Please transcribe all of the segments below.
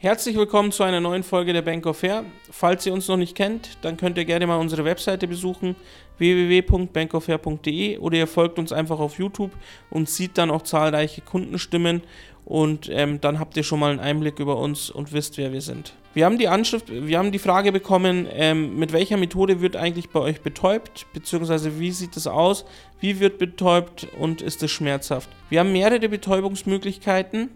Herzlich willkommen zu einer neuen Folge der Bank of Fair. Falls ihr uns noch nicht kennt, dann könnt ihr gerne mal unsere Webseite besuchen www.bankofair.de oder ihr folgt uns einfach auf YouTube und sieht dann auch zahlreiche Kundenstimmen und ähm, dann habt ihr schon mal einen Einblick über uns und wisst, wer wir sind. Wir haben die Anschrift, wir haben die Frage bekommen, ähm, mit welcher Methode wird eigentlich bei euch betäubt, beziehungsweise wie sieht es aus, wie wird betäubt und ist es schmerzhaft. Wir haben mehrere Betäubungsmöglichkeiten.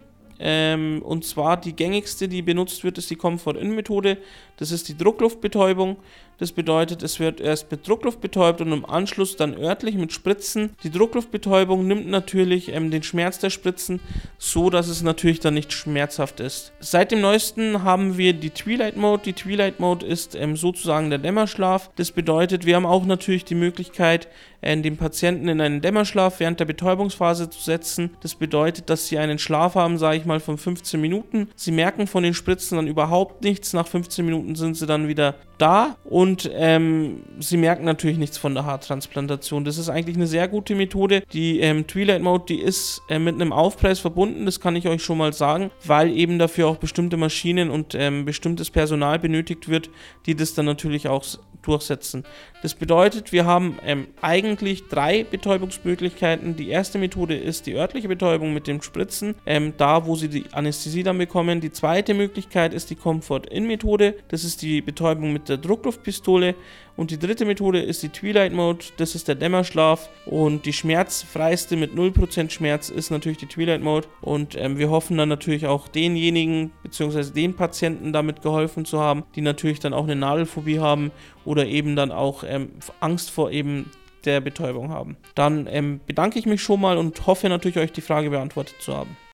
Ähm, und zwar die gängigste, die benutzt wird, ist die Comfort-In-Methode. Das ist die Druckluftbetäubung. Das bedeutet, es wird erst mit Druckluft betäubt und im Anschluss dann örtlich mit Spritzen. Die Druckluftbetäubung nimmt natürlich ähm, den Schmerz der Spritzen, so dass es natürlich dann nicht schmerzhaft ist. Seit dem neuesten haben wir die Twilight Mode. Die Twilight Mode ist ähm, sozusagen der Dämmerschlaf. Das bedeutet, wir haben auch natürlich die Möglichkeit, äh, den Patienten in einen Dämmerschlaf während der Betäubungsphase zu setzen. Das bedeutet, dass sie einen Schlaf haben, sage ich mal, von 15 Minuten. Sie merken von den Spritzen dann überhaupt nichts. Nach 15 Minuten sind sie dann wieder da und ähm, sie merken natürlich nichts von der Haartransplantation. Das ist eigentlich eine sehr gute Methode. Die ähm, Twilight Mode, die ist äh, mit einem Aufpreis verbunden, das kann ich euch schon mal sagen, weil eben dafür auch bestimmte Maschinen und ähm, bestimmtes Personal benötigt wird, die das dann natürlich auch durchsetzen. Das bedeutet, wir haben ähm, eigentlich drei Betäubungsmöglichkeiten. Die erste Methode ist die örtliche Betäubung mit dem Spritzen, ähm, da wo sie die Anästhesie dann bekommen. Die zweite Möglichkeit ist die Comfort-In-Methode. Das ist die Betäubung mit der Druckluftpistole. Und die dritte Methode ist die Twilight Mode, das ist der Dämmerschlaf. Und die schmerzfreiste mit 0% Schmerz ist natürlich die Twilight Mode. Und ähm, wir hoffen dann natürlich auch denjenigen bzw. den Patienten damit geholfen zu haben, die natürlich dann auch eine Nadelphobie haben oder eben dann auch ähm, Angst vor eben der Betäubung haben. Dann ähm, bedanke ich mich schon mal und hoffe natürlich euch die Frage beantwortet zu haben.